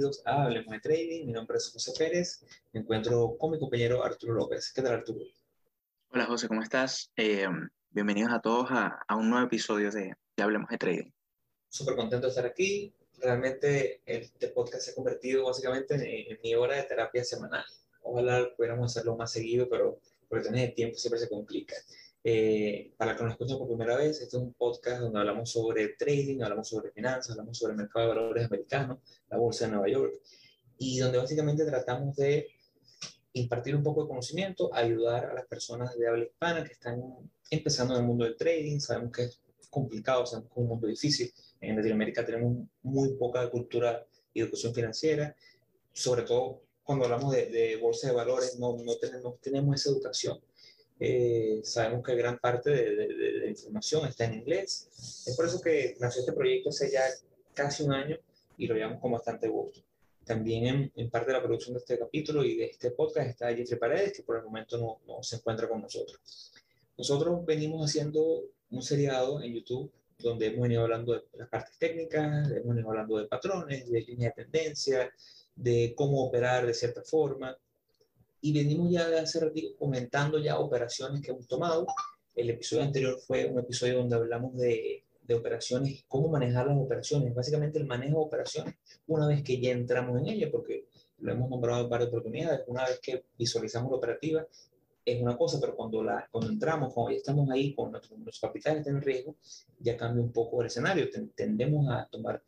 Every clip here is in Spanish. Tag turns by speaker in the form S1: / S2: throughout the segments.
S1: bienvenidos a Hablemos de Trading. Mi nombre es José Pérez. Me encuentro con mi compañero Arturo López. ¿Qué tal, Arturo?
S2: Hola, José, ¿cómo estás? Eh, bienvenidos a todos a, a, un nuevo episodio de, de Hablemos de Trading.
S1: Súper contento de estar aquí. Realmente este podcast se ha convertido básicamente en, en mi hora de terapia semanal. Ojalá pudiéramos hacerlo más seguido, pero por tener de tiempo siempre se complica. Eh, para que nos escuchen por primera vez, este es un podcast donde hablamos sobre trading, hablamos sobre finanzas, hablamos sobre el mercado de valores americano, la bolsa de Nueva York, y donde básicamente tratamos de impartir un poco de conocimiento, ayudar a las personas de habla hispana que están empezando en el mundo del trading. Sabemos que es complicado, sabemos que es un mundo difícil. En Latinoamérica tenemos muy poca cultura y educación financiera, sobre todo cuando hablamos de, de bolsa de valores, no, no, tenemos, no tenemos esa educación. Eh, sabemos que gran parte de, de, de, la información está en inglés. Es por eso que nació este proyecto hace ya casi un año y lo llevamos con bastante gusto. También en, en, parte de la producción de este capítulo y de este podcast está Jeffrey Paredes, que por el momento no, no se encuentra con nosotros. Nosotros venimos haciendo un seriado en YouTube donde hemos venido hablando de las partes técnicas, hemos venido hablando de patrones, de líneas de tendencia, de cómo operar de cierta forma, y venimos ya de hace ratito comentando ya operaciones que hemos tomado. El episodio anterior fue un episodio donde hablamos de, de operaciones, cómo manejar las operaciones, básicamente el manejo de operaciones una vez que ya entramos en ella, porque lo hemos nombrado en varias oportunidades, una vez que visualizamos la operativa es una cosa, pero cuando, la, cuando entramos, cuando ya estamos ahí con nuestros, nuestros capitales en riesgo, ya cambia un poco el escenario, tendemos a tomar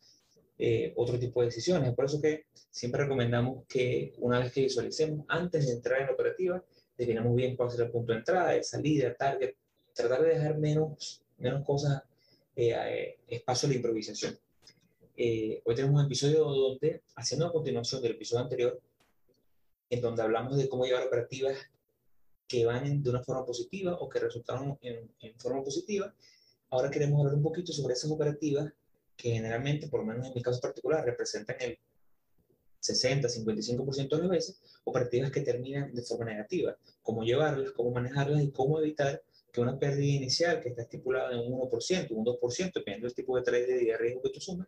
S1: eh, otro tipo de decisiones. Es por eso que siempre recomendamos que una vez que visualicemos, antes de entrar en la operativa, definamos bien cuál será el punto de entrada, de salida, target, tratar de dejar menos, menos cosas, eh, espacio a la improvisación. Eh, hoy tenemos un episodio donde, haciendo a continuación del episodio anterior, en donde hablamos de cómo llevar operativas que van de una forma positiva o que resultaron en, en forma positiva, ahora queremos hablar un poquito sobre esas operativas que generalmente, por lo menos en mi caso particular, representan el 60, 55% de las veces, operativas que terminan de forma negativa. Cómo llevarlas, cómo manejarlas y cómo evitar que una pérdida inicial que está estipulada en un 1%, un 2%, dependiendo del tipo de trade de riesgo que tú sumas,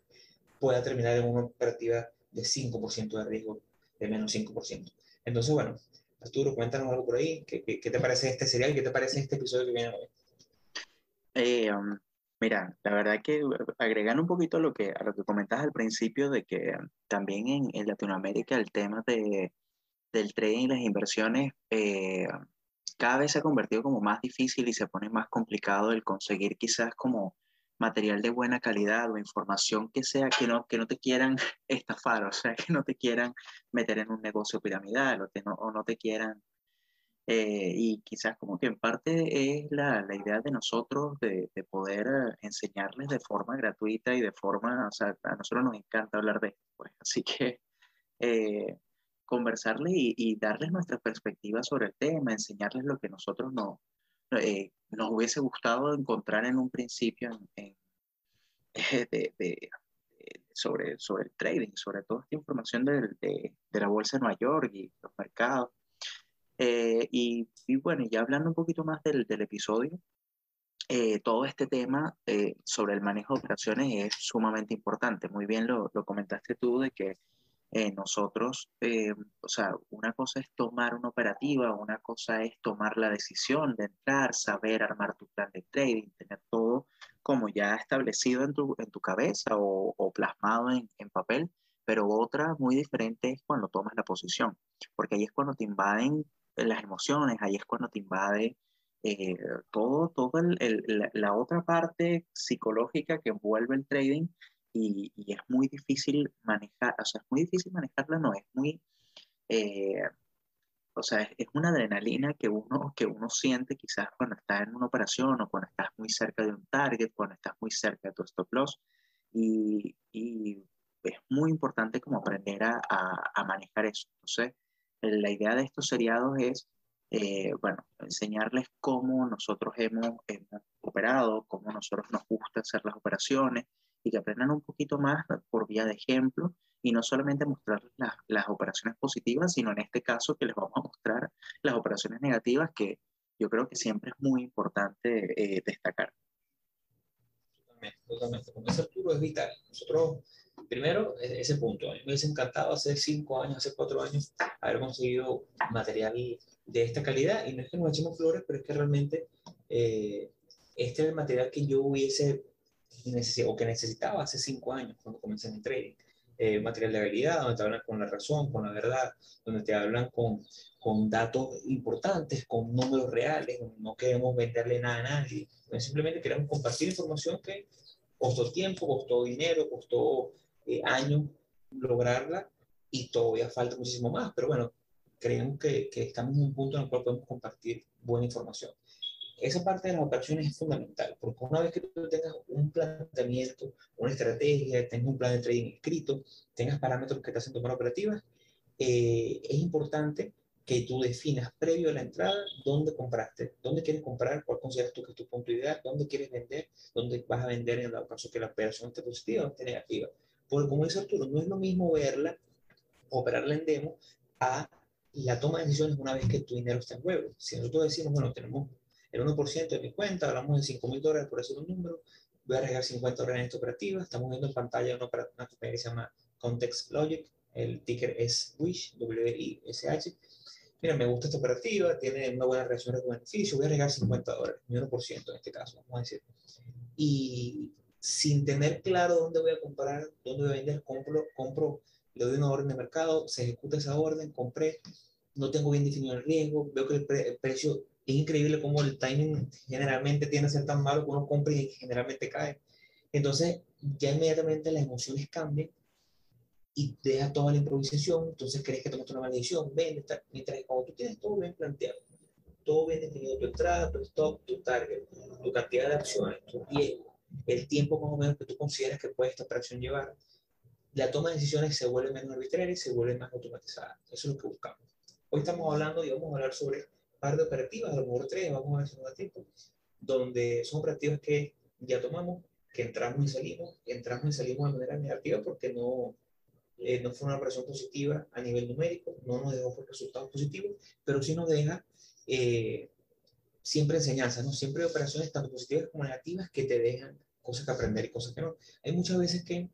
S1: pueda terminar en una operativa de 5% de riesgo, de menos 5%. Entonces, bueno, Arturo, cuéntanos algo por ahí. ¿Qué, qué, qué te parece este serial? ¿Qué te parece este episodio que viene hoy?
S2: Eh, um, Mira, la verdad que uh, agregando un poquito a lo que, a lo que comentas al principio de que también en, Latinoamérica el tema de, del trading y las inversiones eh, cada vez se ha convertido como más difícil y se pone más complicado el conseguir quizás como material de buena calidad o información que sea que no, que no te quieran estafar, o sea, que no te quieran meter en un negocio piramidal o, te no, o no te quieran eh, y quizás como que en parte es la, la idea de nosotros de, de, poder eh, enseñarles de forma gratuita y de forma, o sea, a nosotros nos encanta hablar de esto, pues, así que eh, conversarles y, darles nuestra perspectiva sobre el tema, enseñarles lo que nosotros no, eh, nos hubiese gustado encontrar en un principio en, sobre, sobre el trading, sobre toda esta información de, de la bolsa de Nueva York y los mercados. Eh, y, y, bueno, ya hablando un poquito más del, del episodio, eh, todo este tema eh, sobre el manejo de operaciones es sumamente importante. Muy bien lo, lo comentaste tú de que eh, nosotros, o sea, una cosa es tomar una operativa, una cosa es tomar la decisión de entrar, saber armar tu plan de trading, tener todo como ya establecido en tu, en tu cabeza o, o plasmado en, en papel, pero otra muy diferente es cuando tomas la posición, porque ahí es cuando te invaden las emociones, ahí es cuando te invade eh, todo, todo la, otra parte psicológica que envuelve el trading y, es muy difícil manejar, o sea, es muy difícil manejarla, no, es muy, eh, o sea, es, una adrenalina que uno, que uno siente quizás cuando está en una operación o cuando estás muy cerca de un target, cuando estás muy cerca de tu stop loss y, y es muy importante como aprender a, a, a manejar eso. Entonces, la idea de estos seriados es, eh, bueno, enseñarles cómo nosotros hemos, operado, cómo nosotros nos gusta hacer las operaciones y que aprendan un poquito más por vía de ejemplo y no solamente mostrarles las, las operaciones positivas, sino en este caso que les vamos a mostrar las operaciones negativas que yo creo que siempre es muy importante eh, destacar.
S1: Totalmente, totalmente. Como dice Arturo, es vital. Nosotros primero, e-, ese punto. A mí me hubiese encantado hace cinco años, hace cuatro años, haber conseguido material de esta calidad. Y no es que nos echemos flores, pero es que realmente eh, este es el material que yo hubiese necesitado o que necesitaba hace cinco años cuando comencé en trading. Eh, material de habilidad, donde te hablan con la razón, con la verdad, donde te hablan con, con datos importantes, con números reales, no queremos venderle nada a nadie, simplemente queremos compartir información que costó tiempo, costó dinero, costó eh, años lograrla y todavía falta muchísimo más, pero bueno, creemos que, que estamos en un punto en el cual podemos compartir buena información. Esa parte de las operaciones es fundamental, porque una vez que tú tengas un planteamiento, una estrategia, tengas un plan de trading escrito, tengas parámetros que te hacen tomar operativas, eh, es importante que tú definas previo a la entrada dónde compraste, dónde quieres comprar, cuál consideras tú que es tu punto ideal, dónde quieres vender, dónde vas a vender en el caso que la operación esté positiva o esté negativa. Porque como dice Arturo, no es lo mismo verla, operarla en demo, a la toma de decisiones una vez que tu dinero está en juego. Si nosotros decimos, bueno, tenemos el 1% de mi cuenta, hablamos de 5 mil dólares por decir un número, voy a arriesgar 50 dólares en esta operativa, estamos viendo en pantalla una, una que se llama Context Logic, el ticker es WISH, W-I-S-H. Mira, me gusta esta operativa, tiene una buena relación de beneficio, voy a arriesgar 50 dólares, mi 1% en este caso, vamos a decir. Y sin tener claro dónde voy a comprar, dónde voy a vender, compro, compro, le doy una orden de mercado, se ejecuta esa orden, compré, no tengo bien definido el riesgo, veo que el precio es increíble cómo el timing generalmente tiene que ser tan malo que uno compra y generalmente cae. Entonces, ya inmediatamente las emociones cambian y deja toda la improvisación, entonces crees que tomaste una mala decisión, vende, mientras que cuando tú tienes todo bien planteado, todo bien definido, tu entrada, tu stop, tu target, tu cantidad de acciones, tu riesgo, el tiempo más o menos que tú consideras que puede esta operación llevar, la toma de decisiones se vuelve menos arbitraria y se vuelve más automatizada. Eso es lo que buscamos. Hoy estamos hablando y vamos a hablar sobre par de operativas, a lo mejor tres, vamos a ver si nos da tiempo, donde son operativas que ya tomamos, que entramos y salimos, entramos y salimos de manera negativa porque no, eh, no fue una operación positiva a nivel numérico, no nos dejó resultados positivos, pero sí nos deja eh, siempre enseñanzas, ¿no? Siempre operaciones tanto positivas como negativas que te dejan cosas que aprender y cosas que no. Hay muchas veces que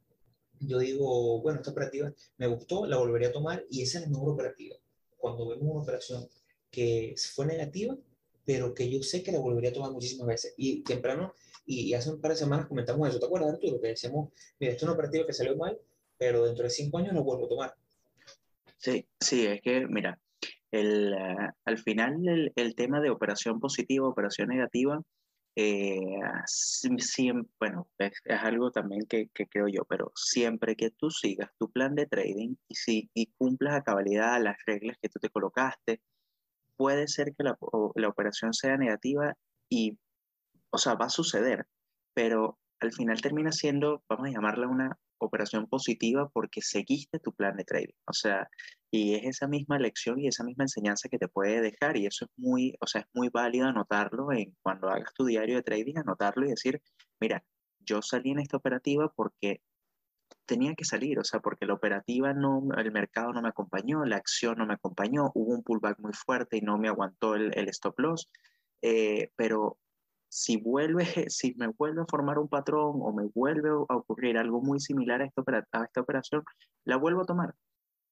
S1: yo digo, bueno, esta operativa me gustó, la volvería a tomar y esa es la mejor operativa. Cuando vemos una operación que fue negativa, pero que yo sé que la volvería a tomar muchísimas veces. Y temprano, y hace un par de semanas comentamos eso, ¿te acuerdas, Arturo? Que decíamos, mira, esto es una operativa que salió mal, pero dentro de cinco años lo vuelvo a tomar.
S2: Sí, sí, es que, mira, el, uh, al final el, el, tema de operación positiva, operación negativa, eh, bueno, es, es, algo también que, que, creo yo, pero siempre que tú sigas tu plan de trading y, si, y cumplas a cabalidad las reglas que tú te colocaste, puede ser que la, la, operación sea negativa y, o sea, va a suceder, pero al final termina siendo, vamos a llamarla una operación positiva porque seguiste tu plan de trading. O sea, y es esa misma lección y esa misma enseñanza que te puede dejar y eso es muy, o sea, es muy válido anotarlo en cuando hagas tu diario de trading, anotarlo y decir, mira, yo salí en esta operativa porque tenía que salir, o sea, porque la operativa no, el mercado no me acompañó, la acción no me acompañó, hubo un pullback muy fuerte y no me aguantó el, el stop loss, eh, pero si vuelve, si me vuelve a formar un patrón o me vuelve a ocurrir algo muy similar a esta, a esta operación, la vuelvo a tomar.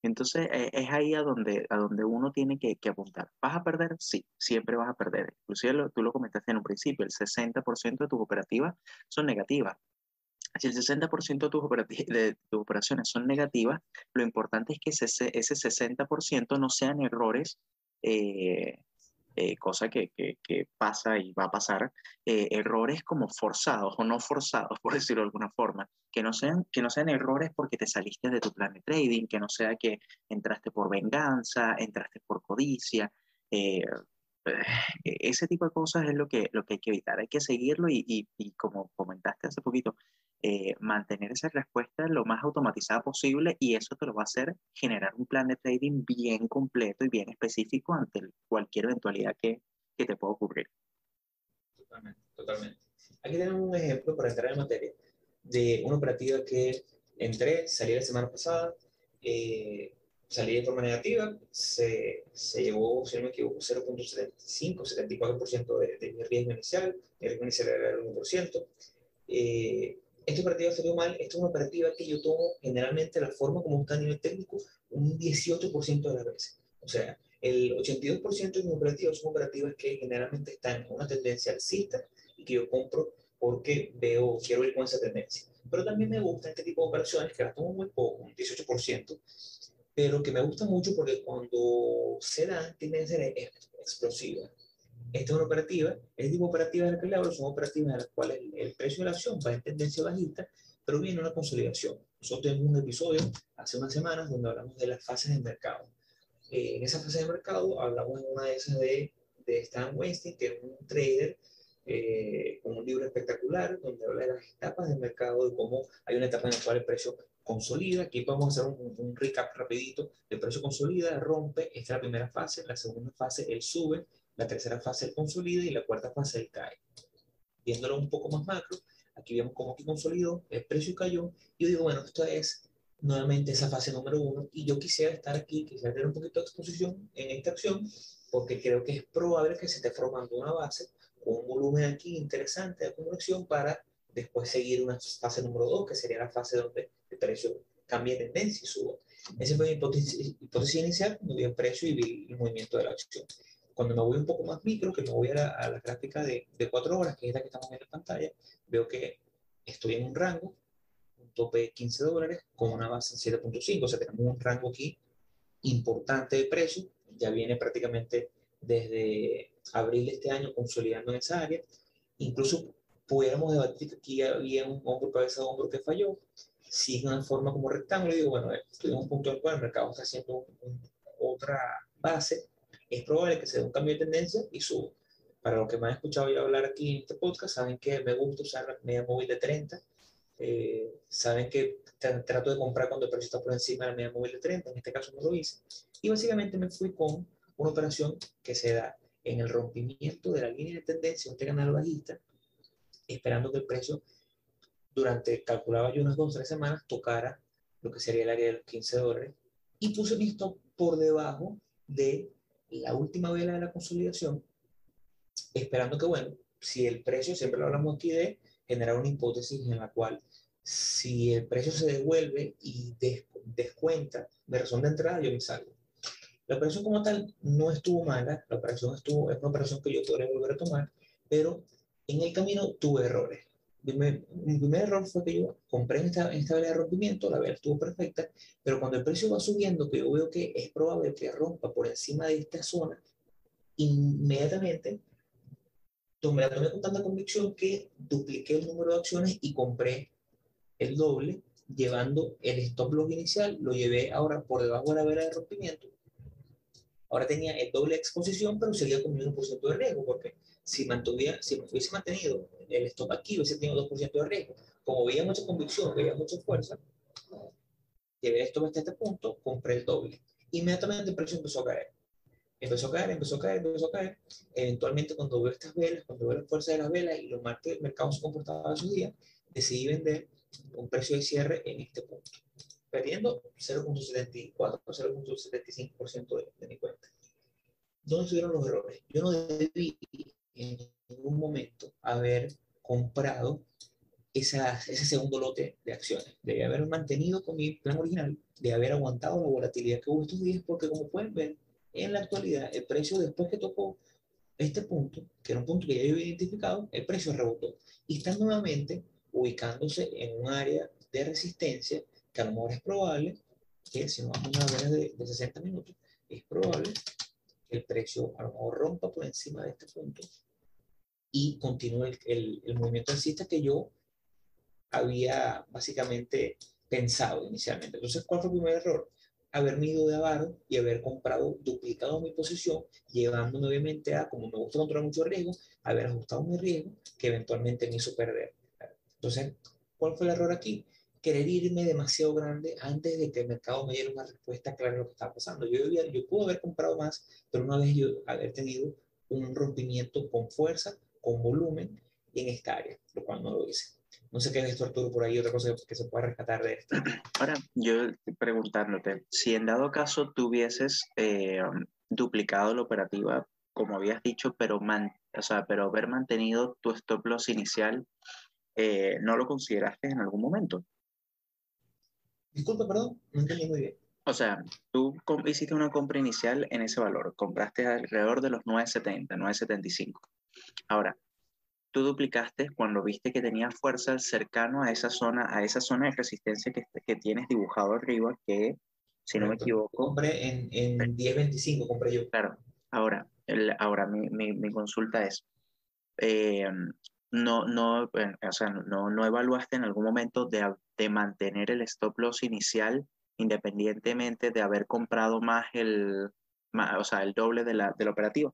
S2: Entonces eh, es ahí a donde, a donde uno tiene que, que, apuntar. ¿Vas a perder? Sí, siempre vas a perder. Inclusive lo, tú lo comentaste en un principio, el 60% de tus operativas son negativas si el 60% de tus, de tus operaciones son negativas, lo importante es que ese, ese 60% no sean errores, eh, eh, cosa que, que, pasa y va a pasar, eh, errores como forzados o no forzados, por decirlo de alguna forma, que no, sean, que no sean errores porque te saliste de tu plan de trading, que no sea que entraste por venganza, entraste por codicia. ese tipo de cosas es lo que, lo que hay que evitar. Hay que seguirlo y, y, y como comentaste hace poquito, eh, mantener esa respuesta lo más automatizada posible y eso te lo va a hacer generar un plan de trading bien completo y bien específico ante cualquier eventualidad que, que te pueda ocurrir.
S1: Totalmente, totalmente. Aquí tenemos un ejemplo para entrar en materia de una operativa que entré, salí la semana pasada, eh, salí de forma negativa, se, se llevó, si no me equivoco, 0.75, 74% de, de mi riesgo inicial, el riesgo inicial era el 1%. Eh, esta operativa salió mal, esta es una operativa que yo tomo generalmente la forma como está a nivel técnico un 18% de las veces. O sea, el 82% de mis operativas son operativas que generalmente están en una tendencia alcista y que yo compro porque veo, quiero ir con esa tendencia. Pero también me gusta este tipo de operaciones que las tomo muy poco, un 18%, pero que me gusta mucho porque cuando se dan tienden a ser explosivas. Esta es una operativa, este tipo de operativas de las que le hablo son operativas en las cuales el, precio de la acción va en tendencia bajista, pero viene una consolidación. Nosotros tenemos un episodio hace unas semanas donde hablamos de las fases del mercado. Eh, en esa fase de mercado hablamos en una de esas de, de Stan Weinstein, que es un trader eh, con un libro espectacular donde habla de las etapas del mercado, de cómo hay una etapa en la cual el precio consolida. Aquí vamos a hacer un, un, recap rapidito. El precio consolida, rompe, esta es la primera fase. La segunda fase, él sube. La tercera fase, él consolida. Y la cuarta fase, él cae. Viéndolo un poco más macro, aquí vemos cómo aquí consolidó, el precio cayó. Y yo digo, bueno, esto es nuevamente esa fase número uno. Y yo quisiera estar aquí, quisiera tener un poquito de exposición en esta acción, porque creo que es probable que se esté formando una base con un volumen aquí interesante de acumulación para después seguir una fase número 2, que sería la fase donde el precio cambie de tendencia y suba. Esa fue mi hipótesis, hipótesis inicial, vi el precio y vi el movimiento de la acción. Cuando me voy un poco más micro, que me voy a la, a la gráfica de, de 4 horas, que es la que estamos viendo en pantalla, veo que estoy en un rango, un tope de 15 dólares, con una base en 7.5, o sea, tenemos un rango aquí importante de precio, ya viene prácticamente desde abril de este año consolidando en esa área. Incluso pudiéramos debatir que aquí había un hombro, cabeza de hombro que falló. Si es una forma como rectángulo, digo, bueno, en un punto en el cual el mercado está haciendo otra base, es probable que se dé un cambio de tendencia y suba. Para los que me han escuchado yo hablar aquí en este podcast, saben que me gusta usar la media móvil de 30. Eh, saben que trato de comprar cuando el precio está por encima de la media móvil de 30. En este caso no lo hice. Y básicamente me fui con una operación que se da en el rompimiento de la línea de tendencia, este canal bajista, esperando que el precio durante, calculaba yo unas dos o tres semanas, tocara lo que sería el área de los 15 dólares y puse mi stop por debajo de la última vela de la consolidación, esperando que, bueno, si el precio, siempre lo hablamos aquí de generar una hipótesis en la cual si el precio se devuelve y descuenta de razón de entrada, yo me salgo. La operación como tal no estuvo mala, la operación estuvo, es una operación que yo podría volver a tomar, pero en el camino tuve errores. Mi, primer error fue que yo compré esta, esta vela de rompimiento, la vela estuvo perfecta, pero cuando el precio va subiendo, que yo veo que es probable que rompa por encima de esta zona, inmediatamente tomé, la tomé con tanta convicción que dupliqué el número de acciones y compré el doble, llevando el stop loss inicial, lo llevé ahora por debajo de la vela de rompimiento. Ahora tenía el doble exposición, pero seguía con un 1% de riesgo, porque si, mantuviera, si hubiese mantenido el stop aquí, hubiese tenido 2% de riesgo. Como veía mucha convicción, veía mucha fuerza, llevé esto hasta este punto, compré el doble. Inmediatamente el precio empezó a caer. Empezó a caer, empezó a caer, empezó a caer. Eventualmente, cuando veo estas velas, cuando veo la fuerza de las velas y los mercados se comportaban esos días, decidí vender un precio de cierre en este punto perdiendo 0.74, 0.75% de, de mi cuenta. ¿Dónde estuvieron los errores? Yo no debí en ningún momento haber comprado esa, ese segundo lote de acciones. Debí haber mantenido con mi plan original, de haber aguantado la volatilidad que hubo estos días, porque como pueden ver, en la actualidad, el precio después que tocó este punto, que era un punto que ya yo había identificado, el precio rebotó y está nuevamente ubicándose en un área de resistencia que a lo mejor es probable que si no vamos a una de, de 60 minutos, es probable que el precio a lo mejor rompa por encima de este punto y continúe el, el, el movimiento alcista que yo había básicamente pensado inicialmente. Entonces, ¿cuál fue el primer error? Haberme ido de avaro y haber comprado, duplicado mi posición, llevándome obviamente a, como me gusta controlar mucho riesgo, haber ajustado mi riesgo, que eventualmente me hizo perder. Entonces, ¿cuál fue el error aquí? querer irme demasiado grande antes de que el mercado me diera una respuesta clara de lo que estaba pasando. Yo, yo pude haber comprado más, pero una vez yo haber tenido un rompimiento con fuerza, con volumen en esta área, lo cual no lo hice. No sé qué es esto, Arturo, por ahí, otra cosa que se pueda rescatar de esto.
S2: Ahora, yo preguntándote, si en dado caso tuvieses eh, duplicado la operativa, como habías dicho, pero, man, o sea, pero haber mantenido tu stop loss inicial eh, no lo consideraste en algún momento.
S1: Disculpa, perdón, no entendí muy bien.
S2: O sea, tú hiciste una compra inicial en ese valor, compraste alrededor de los 9.70, 9.75. Ahora, tú duplicaste cuando viste que tenía fuerza cercano a esa zona, a esa zona de resistencia que, que tienes dibujado arriba, que, si no me equivoco...
S1: Compré en, en 10.25, compré yo.
S2: Claro. Ahora, el, ahora mi, mi, mi consulta es, eh, no, no, o sea, no, no evaluaste en algún momento de, de mantener el stop loss inicial independientemente de haber comprado más el, o sea, el doble de la, del operativo?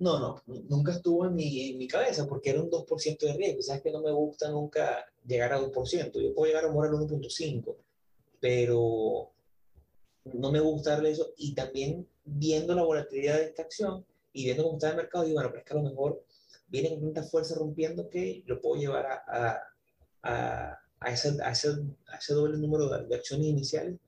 S1: No, no, nunca estuvo en mi, en mi cabeza porque era un 2% de riesgo. Sabes que no me gusta nunca llegar a 2%. Yo puedo llegar a morir al 1.5%, pero no me gusta darle eso. Y también viendo la volatilidad de esta acción y viendo cómo está el mercado, digo, bueno, pero es que a lo mejor viene con tanta fuerza rompiendo que lo puedo llevar a, a a ese, ese, a ese doble número de, acciones iniciales,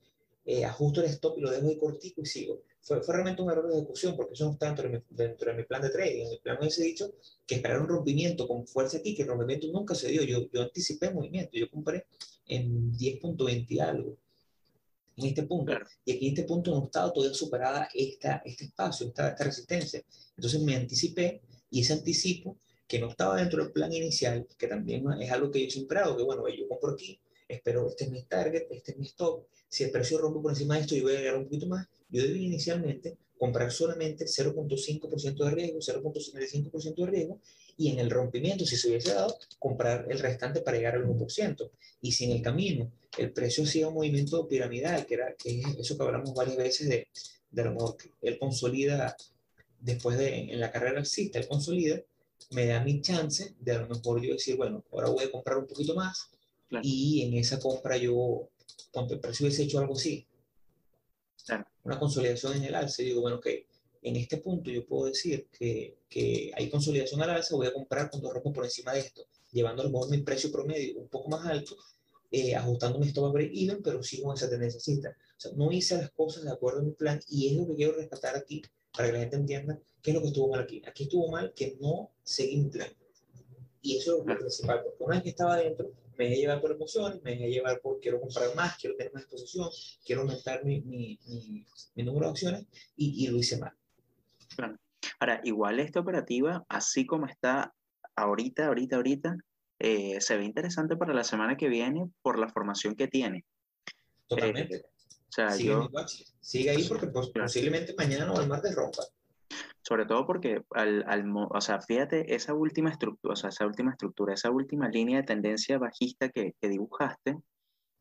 S1: eh, ajusto el stop y lo dejo de cortico y sigo. Fue, fue, realmente un error de ejecución porque eso no está dentro de, mi, dentro de mi plan de trading. En mi plan me hubiese dicho que esperar un rompimiento con fuerza aquí, que el rompimiento nunca se dio. Yo, yo anticipé el movimiento, yo compré en 10.20 algo en este punto. Y aquí en este punto no estaba todavía superada esta, este espacio, esta, esta resistencia. Entonces me anticipé y ese anticipo que no estaba dentro del plan inicial, que también es algo que yo siempre hago, que bueno, yo compro aquí, espero, este es mi target, este es mi stop, si el precio rompe por encima de esto, yo voy a llegar un poquito más, yo debí inicialmente comprar solamente 0.5% de riesgo, 0.75% de riesgo, y en el rompimiento, si se hubiese dado, comprar el restante para llegar al 1%. Y si en el camino el precio hacía un movimiento piramidal, que era que es eso que hablamos varias veces de, de lo mejor que él consolida después de en la carrera existe, él consolida, me da mi chance de a lo mejor yo decir, bueno, ahora voy a comprar un poquito más y en esa compra yo, cuando el precio hubiese hecho algo así, una consolidación en el alza, digo, bueno, que en este punto yo puedo decir que, que hay consolidación al alza, voy a comprar cuando rompo por encima de esto, llevando a lo mejor mi precio promedio un poco más alto, eh, ajustando mi stop break-even, pero sigo en esa tendencia O sea, no hice las cosas de acuerdo a mi plan y es lo que quiero rescatar aquí para que la gente entienda qué es lo que estuvo mal aquí. Aquí estuvo mal que no seguí mi plan. Y eso es lo principal, porque una vez que estaba adentro, me dejé llevar por emociones, me dejé llevar por quiero comprar más, quiero tener más exposición, quiero aumentar mi, mi, mi, número de acciones y, y, lo hice mal.
S2: Ahora, igual esta operativa, así como está ahorita, ahorita, ahorita, eh, se ve interesante para la semana que viene por la formación que tiene.
S1: Totalmente. Eh, o sea, sigue, yo, sigue ahí porque pues, posiblemente mañana o el martes rompa.
S2: Sobre todo porque, al, al, o sea, fíjate, esa última estructura, o sea, esa última estructura, esa última línea de tendencia bajista que, que dibujaste,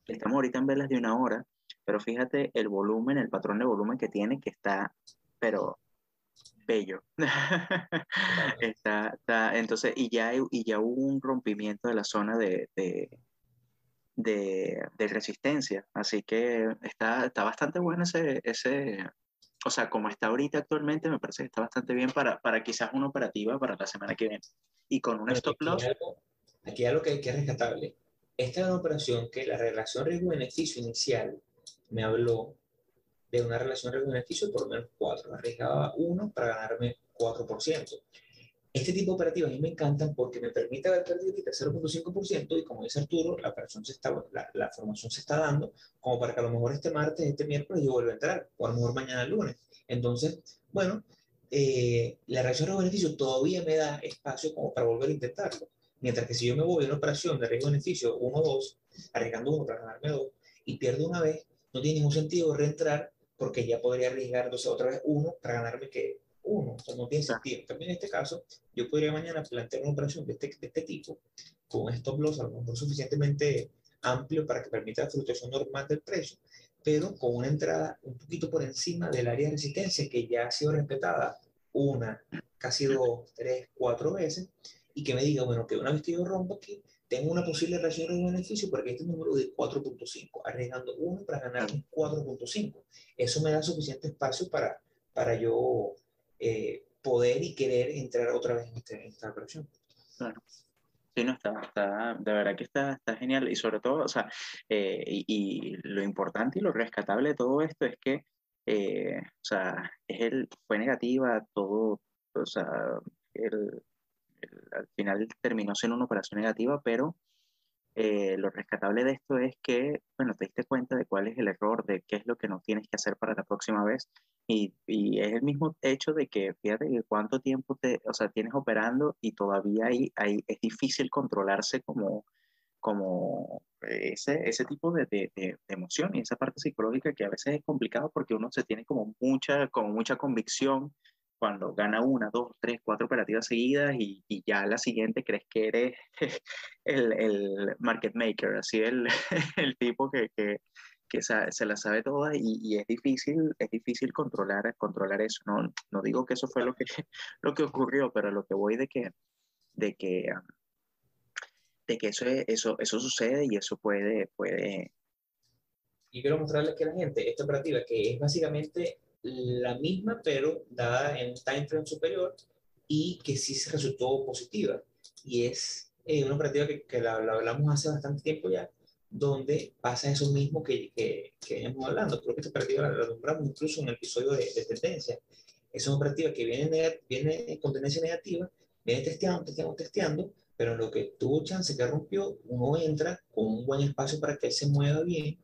S2: estamos ahorita en velas de una hora, pero fíjate el volumen, el patrón de volumen que tiene, que está, pero bello. está, está, entonces, y ya, y ya hubo un rompimiento de la zona de, de, de, de resistencia, así que está, está bastante bueno ese, ese, o sea, como está ahorita actualmente, me parece que está bastante bien para, para quizás una operativa para la semana que viene. Y con un stop loss.
S1: Aquí hay algo, que, hay que rescatable. Esta es una operación que la relación riesgo-beneficio inicial me habló de una relación riesgo-beneficio por lo menos 4. Arriesgaba 1 para ganarme 4%. Este tipo de operativas a mí me encantan porque me permite haber perdido el 0.5% y como dice Arturo, la, se está, la, la, formación se está dando como para que a lo mejor este martes, este miércoles yo vuelva a entrar o a lo mejor mañana lunes. Entonces, bueno, eh, la reacción de beneficio todavía me da espacio como para volver a intentarlo. Mientras que si yo me voy a una operación de riesgo-beneficio 1 o 2, arriesgando uno para ganarme 2 y pierdo una vez, no tiene ningún sentido reentrar porque ya podría arriesgar entonces otra vez uno para ganarme que uno, o sea, no tiene sentido. También en este caso, yo podría mañana plantear una operación de este, de este tipo, con un stop loss a lo mejor suficientemente amplio para que permita la fluctuación normal del precio, pero con una entrada un poquito por encima del área de resistencia que ya ha sido respetada una, casi dos, tres, cuatro veces, y que me diga, bueno, que una vez que yo rompo aquí, tengo una posible relación de beneficio porque este número de 4.5, arriesgando uno para ganar un 4.5. Eso me da suficiente espacio para, para yo eh, poder y querer entrar otra vez en, este, esta operación.
S2: Claro. Sí, no, está, está, de verdad que está, está genial y sobre todo, o sea, eh, y, lo importante y lo rescatable de todo esto es que, eh, o sea, es el, fue negativa todo, o sea, el, al final terminó siendo una operación negativa, pero eh, lo rescatable de esto es que, bueno, te diste cuenta de cuál es el error, de qué es lo que no tienes que hacer para la próxima vez. Y, y es el mismo hecho de que, fíjate que cuánto tiempo te, o sea, tienes operando y todavía ahí, ahí es difícil controlarse como, como ese, ese tipo de, de, de, emoción y esa parte psicológica que a veces es complicado porque uno se tiene como mucha, como mucha convicción cuando gana una, dos, tres, cuatro operativas seguidas y, y ya la siguiente crees que eres el, el market maker, así el, el tipo que, que, que se la sabe toda y, y, es difícil, es difícil controlar, controlar eso. No, no digo que eso fue lo que, lo que ocurrió, pero lo que voy de que, de que, de que eso, eso, eso sucede y eso puede, puede...
S1: Y quiero mostrarles que la gente, esta operativa, que es básicamente la misma, pero dada en un time frame superior y que sí se resultó positiva. Y es eh, una operativa que, que la, la, hablamos hace bastante tiempo ya, donde pasa eso mismo que, que, que veníamos hablando. Creo que esta operativa la, la nombramos incluso en el episodio de, de, tendencia. Es una operativa que viene, viene con tendencia negativa, viene testeando, testeando, testeando, pero en lo que tuvo chance que rompió, uno entra con un buen espacio para que se mueva bien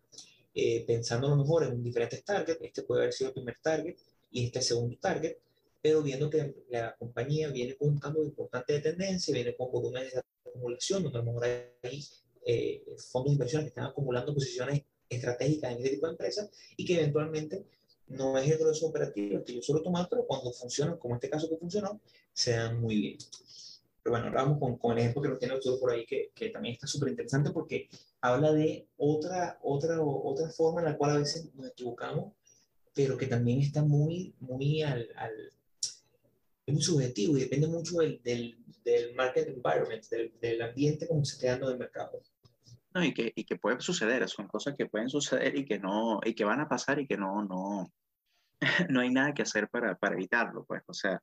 S1: eh, pensando a lo mejor en diferentes targets, este puede haber sido el primer target y este segundo target, pero viendo que la compañía viene con un cambio importante de tendencia, viene con volúmenes de acumulación, donde a lo mejor hay eh, fondos de inversión que están acumulando posiciones estratégicas en este tipo de empresas y que eventualmente no es el grueso operativo que yo suelo tomar, pero cuando funcionan, como este caso que funcionó, se dan muy bien. Pero bueno, ahora vamos con, con el ejemplo que nos tiene el por ahí, que, que también está súper interesante porque habla de otra, otra, otra forma en la cual a veces nos equivocamos, pero que también está muy, muy al, al es muy subjetivo y depende mucho del, del, del market environment, del, del, ambiente como se esté dando en el mercado.
S2: No, y que, y que puede suceder, son cosas que pueden suceder y que no, y que van a pasar y que no, no, no hay nada que hacer para, para evitarlo, pues, o sea,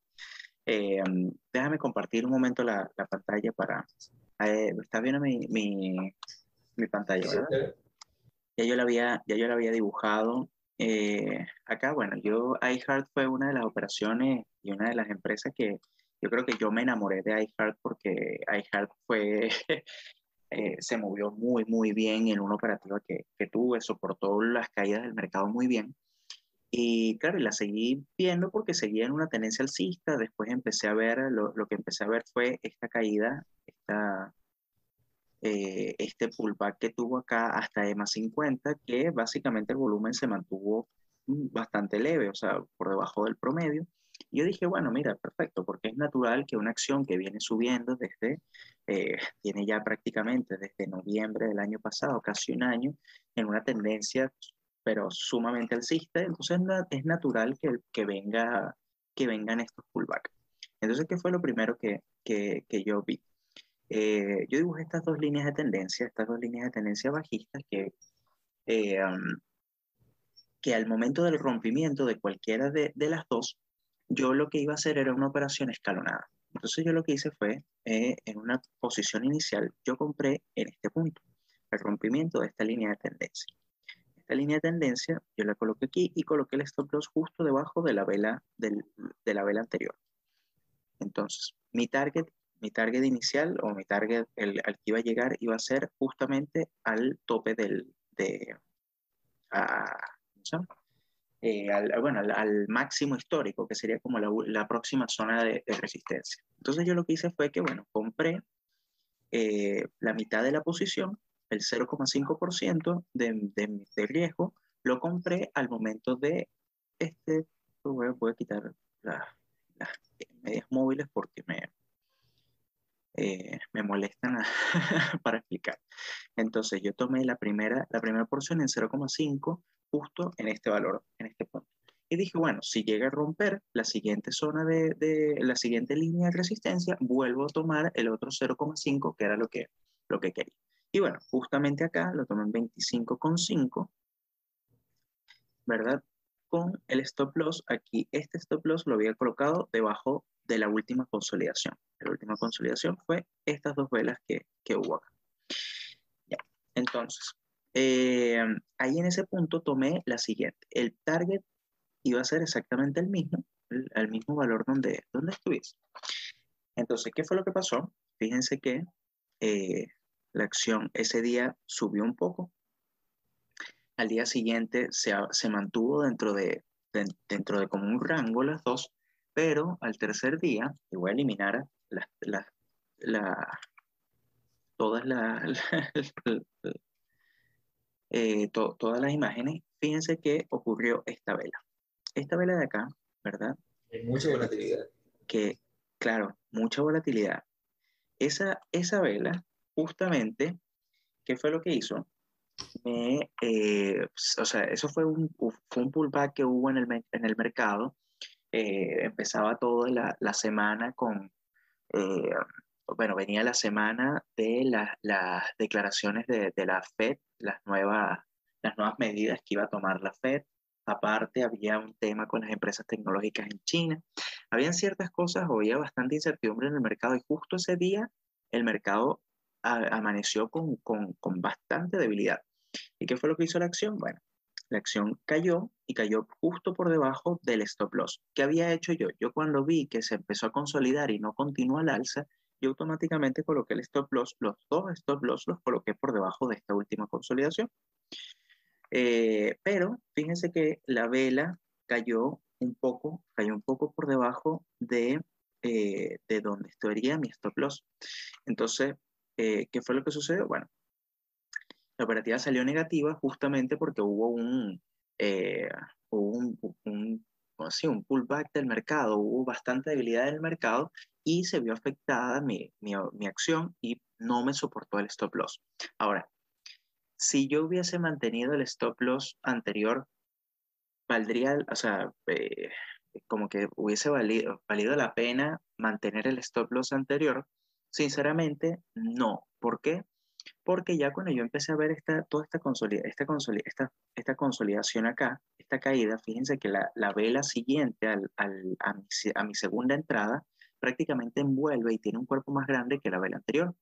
S2: eh, déjame compartir un momento la, la pantalla para, eh, ¿estás viendo mi, mi, mi pantalla, ¿verdad? Ya yo la había, ya yo la había dibujado. Eh, acá, bueno, yo, iHeart fue una de las operaciones y una de las empresas que yo creo que yo me enamoré de iHeart porque iHeart fue, eh, se movió muy, muy bien en una operativa que, que tuve, soportó las caídas del mercado muy bien. Y claro, la seguí viendo porque seguía en una tendencia alcista. Después empecé a ver, lo, lo que empecé a ver fue esta caída, esta, eh, este pullback que tuvo acá hasta EMA 50, que básicamente el volumen se mantuvo mm, bastante leve, o sea, por debajo del promedio. Yo dije, bueno, mira, perfecto, porque es natural que una acción que viene subiendo desde, eh, tiene ya prácticamente desde noviembre del año pasado, casi un año, en una tendencia, pero sumamente alcista, entonces es natural que, que, venga, que vengan estos pullbacks. Entonces, ¿qué fue lo primero que, que, que yo vi? Eh, yo dibujé estas dos líneas de tendencia, estas dos líneas de tendencia bajistas que, eh, um, que al momento del rompimiento de cualquiera de, de, las dos, yo lo que iba a hacer era una operación escalonada. Entonces yo lo que hice fue, eh, en una posición inicial, yo compré en este punto, el rompimiento de esta línea de tendencia. Esta línea de tendencia yo la coloqué aquí y coloqué el stop loss justo debajo de la vela, del, de la vela anterior. Entonces, mi target mi target inicial o mi target el, al que iba a llegar iba a ser justamente al tope del, de, a, eh, al, bueno, al, al, máximo histórico, que sería como la, la próxima zona de, de, resistencia. Entonces yo lo que hice fue que, bueno, compré eh, la mitad de la posición, el 0,5% de, de, de, riesgo, lo compré al momento de, este, voy a, voy a quitar las, las medias móviles porque me, eh, me molestan para explicar. Entonces yo tomé la primera, la primera porción en 0,5 justo en este valor, en este punto. Y dije, bueno, si llega a romper la siguiente zona de, de la siguiente línea de resistencia, vuelvo a tomar el otro 0,5 que era lo que, lo que quería. Y bueno, justamente acá lo tomé en 25,5, ¿verdad? Con el stop loss, aquí este stop loss lo había colocado debajo de la última consolidación. La última consolidación fue estas dos velas que, que hubo acá. Ya. Entonces, eh, ahí en ese punto tomé la siguiente. El target iba a ser exactamente el mismo, el, el mismo valor donde, donde estuviese. Entonces, ¿qué fue lo que pasó? Fíjense que eh, la acción ese día subió un poco. Al día siguiente se, se mantuvo dentro de, dentro de como un rango las dos, pero al tercer día, y voy a eliminar las, la, todas las, eh, todas las imágenes, fíjense que ocurrió esta vela. Esta vela de acá, ¿verdad?
S1: Hay mucha volatilidad.
S2: Que, claro, mucha volatilidad. Esa, esa vela, justamente, ¿qué fue lo que hizo? Eh, o sea, eso fue un, fue un pullback que hubo en el, en el mercado. Eh, empezaba toda la, la semana con, eh, bueno, venía la semana de las declaraciones de, de, la Fed, las nuevas, las nuevas medidas que iba a tomar la Fed. Aparte, había un tema con las empresas tecnológicas en China. Habían ciertas cosas, había bastante incertidumbre en el mercado y justo ese día el mercado amaneció con, con, con bastante debilidad. ¿Y qué fue lo que hizo la acción? Bueno, la acción cayó y cayó justo por debajo del stop loss. ¿Qué había hecho yo? Yo cuando vi que se empezó a consolidar y no continuó al alza, yo automáticamente coloqué el stop loss, los dos stop loss los coloqué por debajo de esta última consolidación. Eh, pero fíjense que la vela cayó un poco, cayó un poco por debajo de, eh, de donde estaría mi stop loss. Entonces, eh, ¿qué fue lo que sucedió? Bueno, la operativa salió negativa justamente porque hubo eh, un, un, un, pullback del mercado, hubo bastante debilidad en el mercado y se vio afectada mi, mi, mi acción y no me soportó el stop loss. Ahora, si yo hubiese mantenido el stop loss anterior, valdría, o sea, eh, como que hubiese valido, valido la pena mantener el stop loss anterior. Sinceramente, no. ¿Por qué? Porque ya cuando yo empecé a ver esta, toda esta, consolida, esta, esta, esta consolidación acá, esta caída, fíjense que la, la vela siguiente al, al, a, mi, a, mi, segunda entrada prácticamente envuelve y tiene un cuerpo más grande que la vela anterior.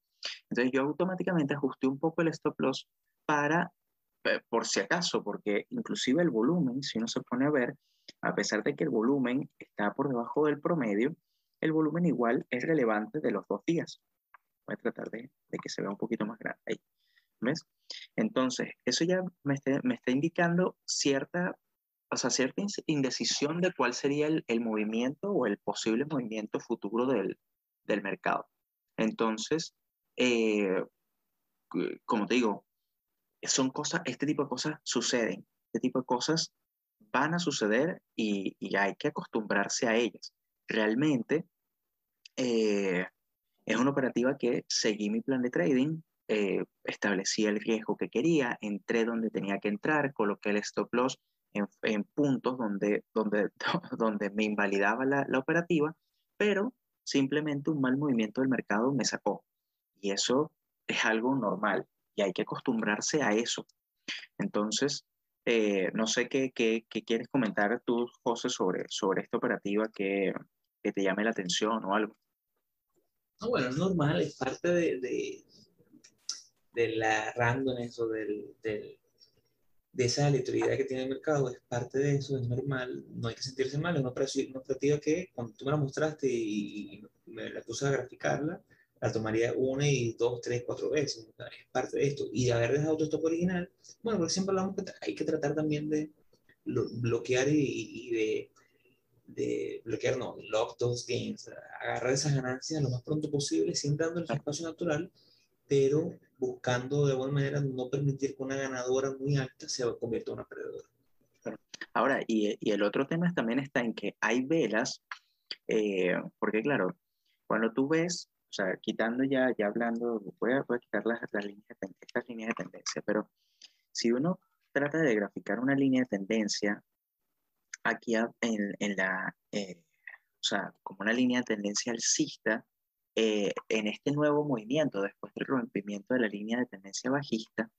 S2: Entonces yo automáticamente ajusté un poco el stop loss para, eh, por si acaso, porque inclusive el volumen, si uno se pone a ver, a pesar de que el volumen está por debajo del promedio, el volumen igual es relevante de los dos días. Voy a tratar de, de que se vea un poquito más grande ahí. ¿Ves? Entonces, eso ya me está, me está indicando cierta, o sea, cierta indecisión de cuál sería el, el movimiento o el posible movimiento futuro del, del mercado. Entonces, eh, como te digo, son cosas, este tipo de cosas suceden, este tipo de cosas van a suceder y, y hay que acostumbrarse a ellas. Realmente, eh, es una operativa que seguí mi plan de trading, eh, establecí el riesgo que quería, entré donde tenía que entrar, coloqué el stop loss en, puntos donde, donde, donde me invalidaba la, la, operativa, pero simplemente un mal movimiento del mercado me sacó. Y eso es algo normal y hay que acostumbrarse a eso. Entonces, eh, no sé qué, qué, qué, quieres comentar tú, José, sobre, sobre esta operativa que, que te llame la atención o algo.
S1: No, bueno, es normal, es parte de, de, de la randomness o del, del, de esa aleatoriedad que tiene el mercado, es parte de eso, es normal, no hay que sentirse mal, es una operativa que cuando tú me la mostraste y, me la puse a graficarla, la tomaría una y dos, tres, cuatro veces, es parte de esto. Y de haber dejado tu stop original, bueno, porque siempre hablamos que hay que tratar también de bloquear y, y de de bloquear, no, lock those gains, agarrar esas ganancias lo más pronto posible, sin dando el espacio natural, pero buscando de buena manera no permitir que una ganadora muy alta se convierta en una perdedora.
S2: Ahora, y, y, el otro tema también está en que hay velas, eh, porque claro, cuando tú ves, o sea, quitando ya, ya hablando, voy a, voy a quitar las, las líneas de, estas líneas de tendencia, pero si uno trata de graficar una línea de tendencia aquí en, en la, eh, o sea, como una línea de tendencia alcista, eh, en este nuevo movimiento, después del rompimiento de la línea de tendencia bajista,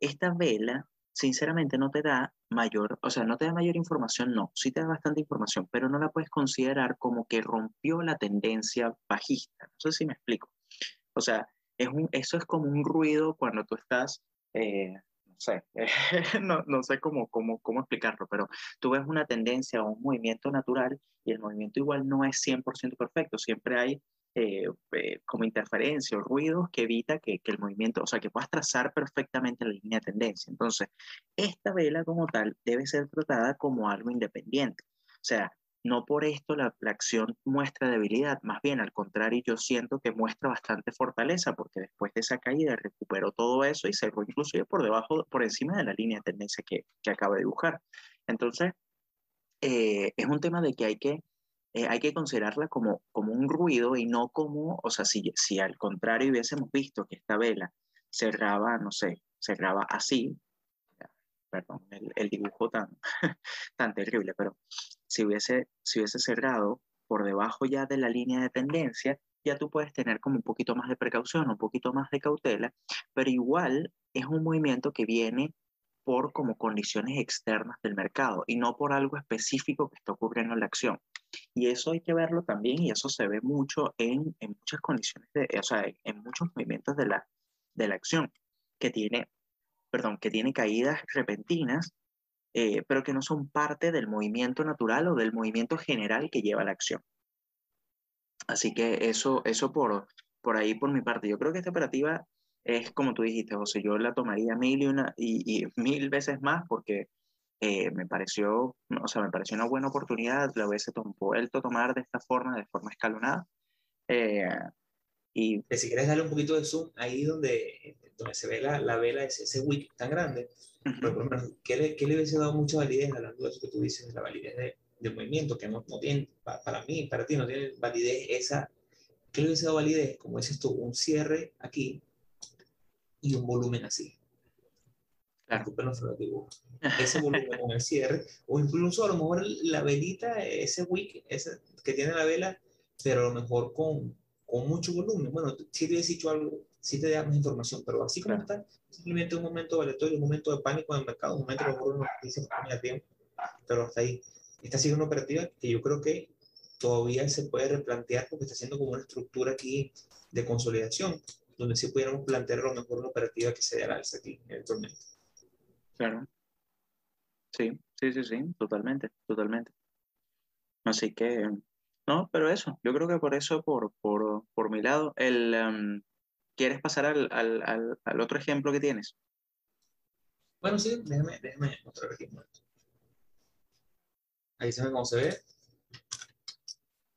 S2: esta vela, sinceramente, no te da mayor, o sea, no te da mayor información, no, sí te da bastante información, pero no la puedes considerar como que rompió la tendencia bajista. No sé si me explico. O sea, es un, eso es como un ruido cuando tú estás eh, no, sé cómo, cómo, cómo explicarlo, pero tú ves una tendencia o un movimiento natural y el movimiento igual no es 100% perfecto, siempre hay eh, eh, como interferencia o ruidos que evita que, que, el movimiento, o sea, que puedas trazar perfectamente la línea de tendencia. Entonces, esta vela como tal debe ser tratada como algo independiente. O sea, no por esto la, la, acción muestra debilidad, más bien al contrario, yo siento que muestra bastante fortaleza porque después de esa caída recuperó todo eso y cerró inclusive por debajo, por encima de la línea de tendencia que, que acaba de dibujar. Entonces, eh, es un tema de que hay que eh, hay que considerarla como, como un ruido y no como, o sea, si, si al contrario hubiésemos visto que esta vela cerraba, no sé, cerraba así, perdón, el, el dibujo tan, tan terrible, pero si hubiese, si hubiese cerrado por debajo ya de la línea de tendencia, ya tú puedes tener como un poquito más de precaución, un poquito más de cautela, pero igual es un movimiento que viene por como condiciones externas del mercado y no por algo específico que está ocurriendo en la acción. Y eso hay que verlo también y eso se ve mucho en, en muchas condiciones, de, o sea, en, muchos movimientos de la, de la acción, que tiene, perdón, que tiene caídas repentinas, eh, pero que no son parte del movimiento natural o del movimiento general que lleva la acción. Así que eso, eso por, por ahí, por mi parte. Yo creo que esta operativa es como tú dijiste, José, yo la tomaría mil y, una, y, y mil veces más porque eh, me pareció, o sea, me pareció una buena oportunidad, la hubiese vuelto a tomar de esta forma, de forma escalonada. Eh, y
S1: si quieres darle un poquito de zoom ahí donde, donde se ve la, la vela, ese, ese wick tan grande, ¿qué, le, ¿qué, le, hubiese dado mucha validez hablando de eso que tú dices, de la validez de, del movimiento, que no, no tiene, para mí, para ti, no tiene validez esa, ¿qué le hubiese dado validez? Como dices tú, un cierre aquí y un volumen así. Claro. Ese volumen con el cierre, o incluso a lo mejor la velita, ese wick ese que tiene la vela, pero a lo mejor con, con mucho volumen. Bueno, si te he dicho algo, si te da más información, pero así como está, simplemente un momento aleatorio, un momento de pánico en el mercado, un momento mejor no dice tiempo, pero hasta ahí. Esta ha sido una operativa que yo creo que todavía se puede replantear porque está haciendo como una estructura aquí de consolidación, donde sí pudiéramos plantear a lo mejor una operativa que se dé al alza aquí eventualmente.
S2: Claro. Sí, sí, sí, sí, totalmente, totalmente. Así que, no, pero eso, yo creo que por eso, por, por, por mi lado, el, um, ¿quieres pasar al, al, al, al, otro ejemplo que tienes?
S1: Bueno, sí, déjame, déjame mostrar aquí Ahí se ve cómo se ve.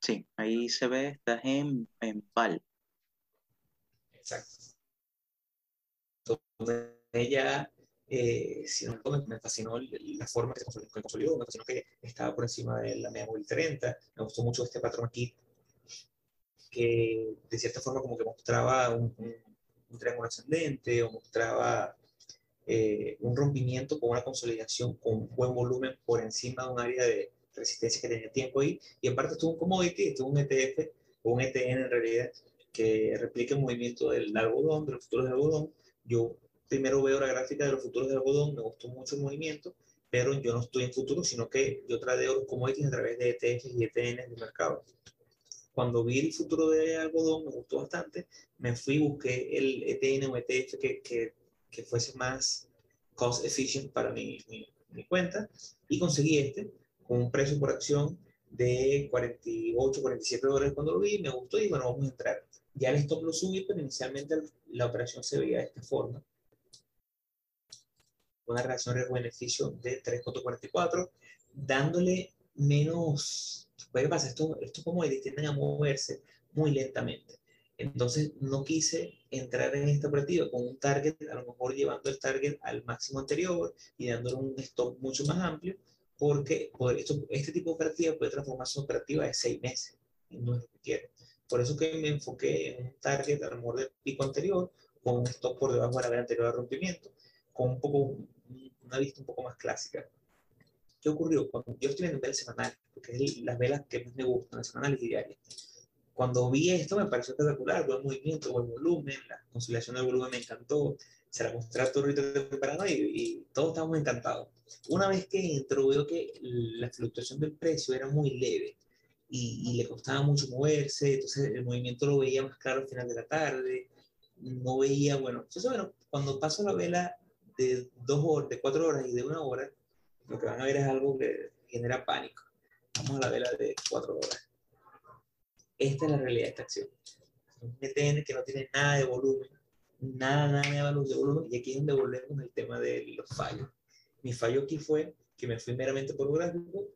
S2: Sí, ahí se ve, estás en, en PAL.
S1: Exacto. Entonces, ella eh, sino me, fascinó la forma que se consolidó, me fascinó que estaba por encima de la media móvil 30, me gustó mucho este patrón aquí, que de cierta forma como que mostraba un, un, un triángulo ascendente o mostraba eh, un rompimiento con una consolidación con buen volumen por encima de un área de resistencia que tenía tiempo ahí, y en parte estuvo un commodity, estuvo un ETF o un ETN en realidad, que replica el movimiento del algodón, de los futuros de algodón. Yo primero veo la gráfica de los futuros de algodón, me gustó mucho el movimiento, pero yo no estoy en futuro, sino que yo tradeo commodities a través de ETFs y ETNs de mercado. Cuando vi el futuro de algodón, me gustó bastante, me fui, busqué el ETN o ETF que, que, que fuese más cost efficient para mi, mi, mi, cuenta y conseguí este con un precio por acción de 48, 47 dólares cuando lo vi, me gustó y bueno, vamos a entrar. Ya el stop lo subí, pero inicialmente la operación se veía de esta forma una relación riesgo-beneficio de 3.44, dándole menos, ¿qué pasa? Esto, esto como tienden a moverse muy lentamente. Entonces no quise entrar en esta operativa con un target, a lo mejor llevando el target al máximo anterior y dándole un stop mucho más amplio, porque esto, este tipo de operativa puede transformarse operativa de seis meses, y no es lo que quiero. Por eso que me enfoqué en un target a lo mejor del pico anterior, con un stop por debajo de la vela anterior al rompimiento, con un poco una vista un poco más clásica. ¿Qué ocurrió? Cuando yo estoy viendo velas semanales, porque es las velas que más me gustan, las semanales y diarias. Cuando vi esto me pareció espectacular, buen movimiento, buen volumen, la conciliación del volumen me encantó, se la mostré a todo temprano y, y todos estábamos encantados. Una vez que entró, veo que la fluctuación del precio era muy leve y, y, le costaba mucho moverse, entonces el movimiento lo veía más claro al final de la tarde, no veía, bueno, entonces bueno, cuando paso la vela de dos horas, de cuatro horas y de una hora, lo que van a ver es algo que genera pánico. Vamos a la vela de cuatro horas. esta es la realidad de esta acción. Un ETN que no tiene nada de volumen, nada, nada valor de volumen, y aquí es donde volvemos al tema de los fallos. Mi fallo aquí fue que me fui meramente por gráfico,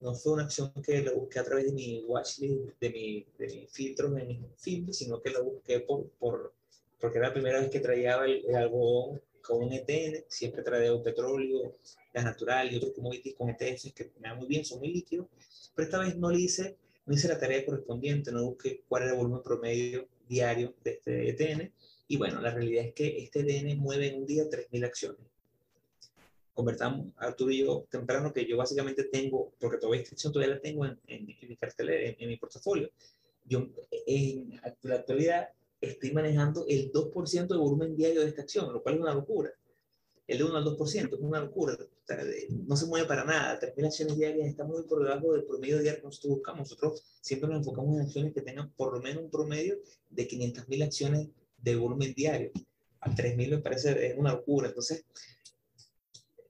S1: no fue una acción que la busqué a través de mi watchlist, de mi, de mi filtro, de mi film, sino que la busqué por, por, porque era la primera vez que traía el, el algodón con un ETN, siempre traigo petróleo, gas natural y otros commodities con ETFs que me dan muy bien, son muy líquidos, pero esta vez no le hice, no hice la tarea correspondiente, no busqué cuál era el volumen promedio diario de este ETN, y bueno, la realidad es que este ETN mueve en un día 3.000 acciones. Convertamos, Arturo y yo, temprano, que yo básicamente tengo, porque todavía esta acción todavía la tengo en, en, mi cartera, en, mi portafolio. Yo en la actualidad estoy manejando el 2% de volumen diario de esta acción, lo cual es una locura. El de 1 al 2% es una locura. No se mueve para nada. 3.000 acciones diarias está muy por debajo del promedio diario que nosotros buscamos. Nosotros siempre nos enfocamos en acciones que tengan por lo menos un promedio de 500.000 acciones de volumen diario. A 3.000 me parece es una locura. Entonces,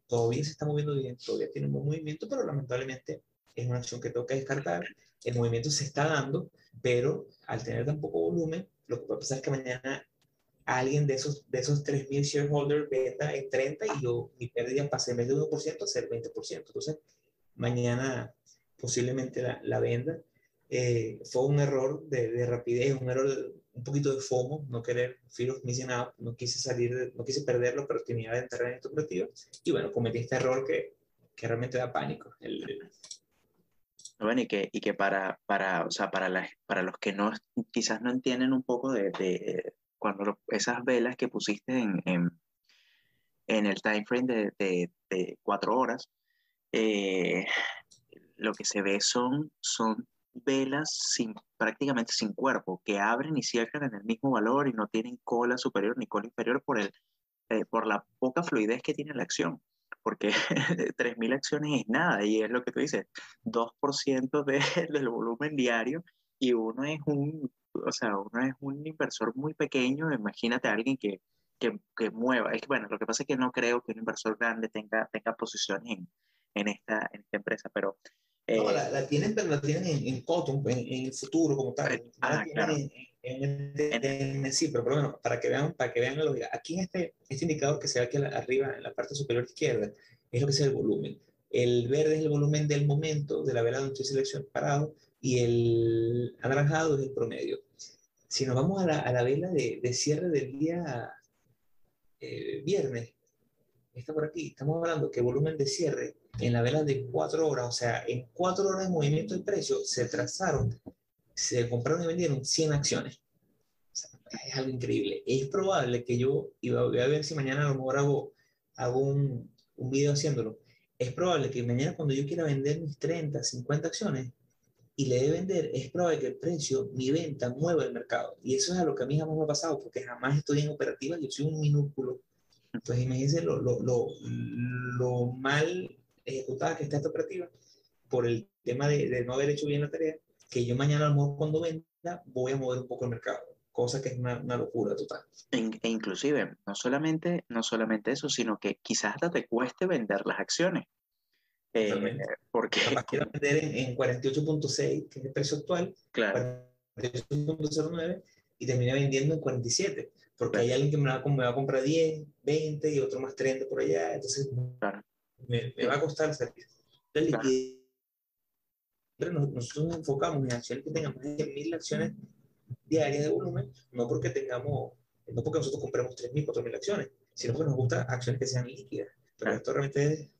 S1: todavía se está moviendo bien, todavía tiene un buen movimiento, pero lamentablemente es una acción que que descartar. El movimiento se está dando, pero al tener tan poco volumen, lo que puede pasar es que mañana alguien de esos, de esos 3.000 shareholders venda en 30 y yo, mi pérdida pase en vez de 1% a ser 20%. Entonces, mañana posiblemente la, la venda. Eh, fue un error de, de, rapidez, un error, de, un poquito de FOMO, no querer, fear of missing out, no quise salir, no quise perder la oportunidad de entrar en este objetivo. Y bueno, cometí este error que, que realmente da pánico. El,
S2: bueno, y que, y que para, para, o sea, para, la, para los que no, quizás no entienden un poco de, de cuando esas velas que pusiste en, en, el time frame de, de, de cuatro horas, eh, lo que se ve son, son velas sin, prácticamente sin cuerpo, que abren y cierran en el mismo valor y no tienen cola superior ni cola inferior por, el, eh, por la poca fluidez que tiene la acción porque 3.000 acciones es nada y es lo que tú dices, 2% de, del volumen diario y uno es un, o sea, uno es un inversor muy pequeño, imagínate a alguien que, que, que, mueva, es que bueno, lo que pasa es que no creo que un inversor grande tenga, tenga posiciones en, en, esta, en esta empresa, pero...
S1: Eh, no, la, la, tienen, pero la tienen en, en Cotton, en, en, el futuro como tal.
S2: Ah, claro.
S1: En, en, en, en, sí, pero, pero, bueno, para que vean, para que vean la lógica. Aquí en este, este indicador que se ve aquí arriba, en la parte superior izquierda, es lo que es el volumen. El verde es el volumen del momento de la vela donde estoy seleccionado y el anaranjado es el promedio. Si nos vamos a la, a la vela de, de, cierre del día eh, viernes, está por aquí, estamos hablando que volumen de cierre en la vela de cuatro horas, o sea, en cuatro horas de movimiento de precio se trazaron se compraron y vendieron 100 acciones. O sea, es algo increíble. Es probable que yo, y voy a ver si mañana a lo mejor hago, hago un, un video haciéndolo, es probable que mañana cuando yo quiera vender mis 30, 50 acciones y le dé vender, es probable que el precio, mi venta, mueva el mercado. Y eso es a lo que a mí jamás me ha pasado, porque jamás estoy en operativa, yo soy un minúsculo. Entonces imagínense lo, lo, lo, lo mal ejecutada que está esta operativa por el tema de, de no haber hecho bien la tarea que yo mañana a lo mejor cuando venda voy a mover un poco el mercado, cosa que es una, una locura total.
S2: E, inclusive, no solamente, no solamente eso, sino que quizás hasta te cueste vender las acciones.
S1: Eh, porque quiero vender en, en 48.6, que es el precio actual,
S2: claro.
S1: 48.09, y terminé vendiendo en 47, porque claro. hay alguien que me va, me va, a comprar 10, 20 y otro más 30 por allá, entonces
S2: claro.
S1: me, me, va a costar servicio. La liquidez nosotros nos enfocamos en acciones que tengan más de 100.000 acciones diarias de volumen, no porque tengamos, no porque nosotros compremos 3.000, 4.000 acciones, sino porque nos gustan acciones que sean líquidas. Pero esto realmente es,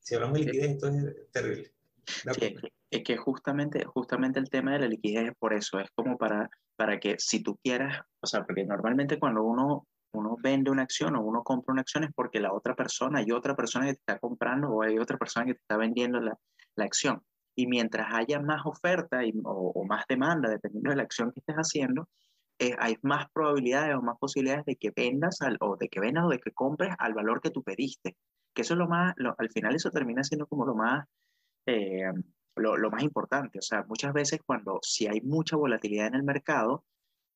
S1: si hablamos de liquidez, esto es terrible.
S2: Sí, es que justamente, justamente el tema de la liquidez es por eso, es como para, para que si tú quieras, o sea, porque normalmente cuando uno, uno vende una acción o uno compra una acción es porque la otra persona, hay otra persona que te está comprando o hay otra persona que te está vendiendo la, la acción. Y mientras haya más oferta y, o, o, más demanda, dependiendo de la acción que estés haciendo, eh, hay más probabilidades o más posibilidades de que vendas al, o de que vendas o de que compres al valor que tú pediste. Que eso es lo más, lo, al final eso termina siendo como lo más, eh, lo, lo, más importante. O sea, muchas veces cuando si hay mucha volatilidad en el mercado,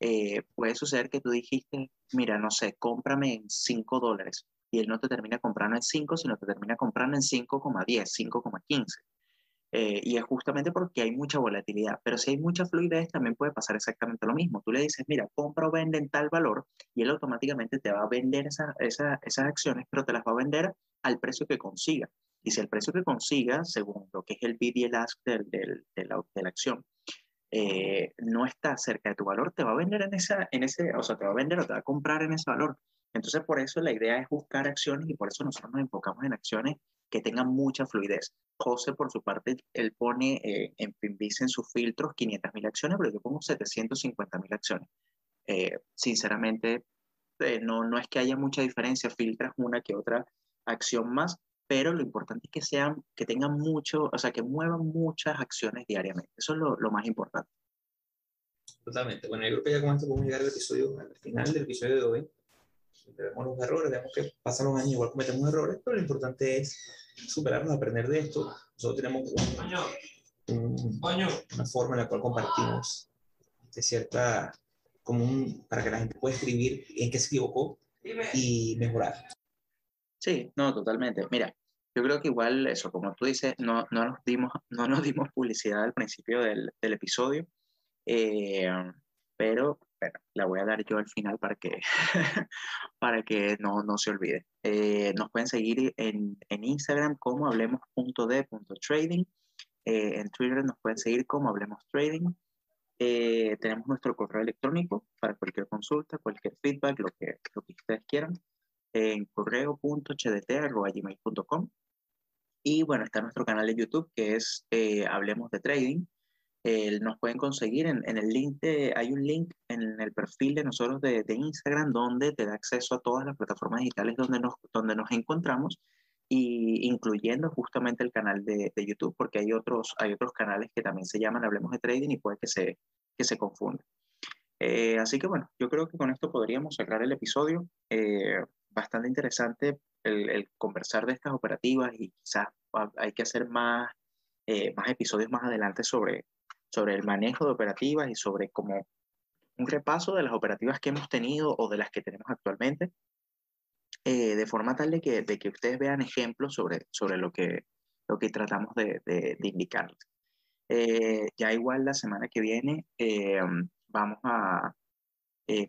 S2: eh, puede suceder que tú dijiste, mira, no sé, cómprame en 5 dólares. Y él no te termina comprando en 5, sino te termina comprando en 5,10, 5,15 Eh, y es justamente porque hay mucha volatilidad. Pero si hay mucha fluidez, también puede pasar exactamente lo mismo. Tú le dices, mira, compra o vende en tal valor y él automáticamente te va a vender esa, esa, esas acciones, pero te las va a vender al precio que consiga. Y si el precio que consiga, según lo que es el bid y el ask de, la, de la acción, eh, no está cerca de tu valor, te va a vender en, esa, en ese, o sea, te va a vender o te va a comprar en ese valor. Entonces, por eso la idea es buscar acciones y por eso nosotros nos enfocamos en acciones que tengan mucha fluidez. José, por su parte, él pone eh, en Finvice en sus filtros 500.000 acciones, pero yo pongo 750.000 acciones. Eh, sinceramente, eh, no, no es que haya mucha diferencia, filtras una que otra acción más, pero lo importante es que sean, que tengan mucho, o sea, que muevan muchas acciones diariamente. Eso es lo, lo más importante.
S1: Totalmente. Bueno, yo creo que ya con esto podemos llegar al episodio, al final del episodio de hoy vemos los errores, vemos que pasan los años, igual cometemos errores, pero lo importante es superarnos, aprender de esto. Nosotros tenemos un, una forma en la cual compartimos de cierta, como para que la gente pueda escribir en qué se equivocó y mejorar.
S2: Sí, no, totalmente. Mira, yo creo que igual eso, como tú dices, no, no, nos, dimos, no nos dimos publicidad al principio del, del episodio, eh, pero bueno, la voy a dar yo al final para que, para que no, no se olvide. Eh, nos pueden seguir en, en Instagram como hablemos.d.trading. Eh, en Twitter nos pueden seguir como Hablemos Trading. Eh, tenemos nuestro correo electrónico para cualquier consulta, cualquier feedback, lo que, lo que ustedes quieran, en correo.hdt.gmail.com. Y bueno, está nuestro canal de YouTube que es Hablemos de Trading nos pueden conseguir en, en, el link de, hay un link en el perfil de nosotros de, de, Instagram donde te da acceso a todas las plataformas digitales donde nos, donde nos encontramos y incluyendo justamente el canal de, de, YouTube porque hay otros, hay otros canales que también se llaman Hablemos de Trading y puede que se, que se confundan. Eh, así que bueno, yo creo que con esto podríamos cerrar el episodio. Eh, bastante interesante el, el, conversar de estas operativas y quizás hay que hacer más, eh, más episodios más adelante sobre, sobre el manejo de operativas y sobre como un repaso de las operativas que hemos tenido o de las que tenemos actualmente, eh, de forma tal de que, de que ustedes vean ejemplos sobre, sobre lo, que, lo que tratamos de, de, indicarles. Eh, ya igual la semana que viene eh, vamos, a,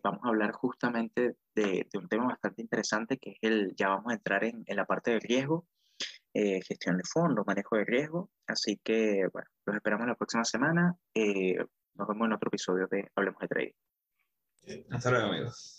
S2: vamos a hablar justamente de, de, un tema bastante interesante que es el, ya vamos a entrar en, en la parte del riesgo eh, gestión de fondos, manejo de riesgo. Así que, bueno, los esperamos la próxima semana. Nos vemos en otro episodio de Hablemos de Trading.
S1: Hasta luego, amigos.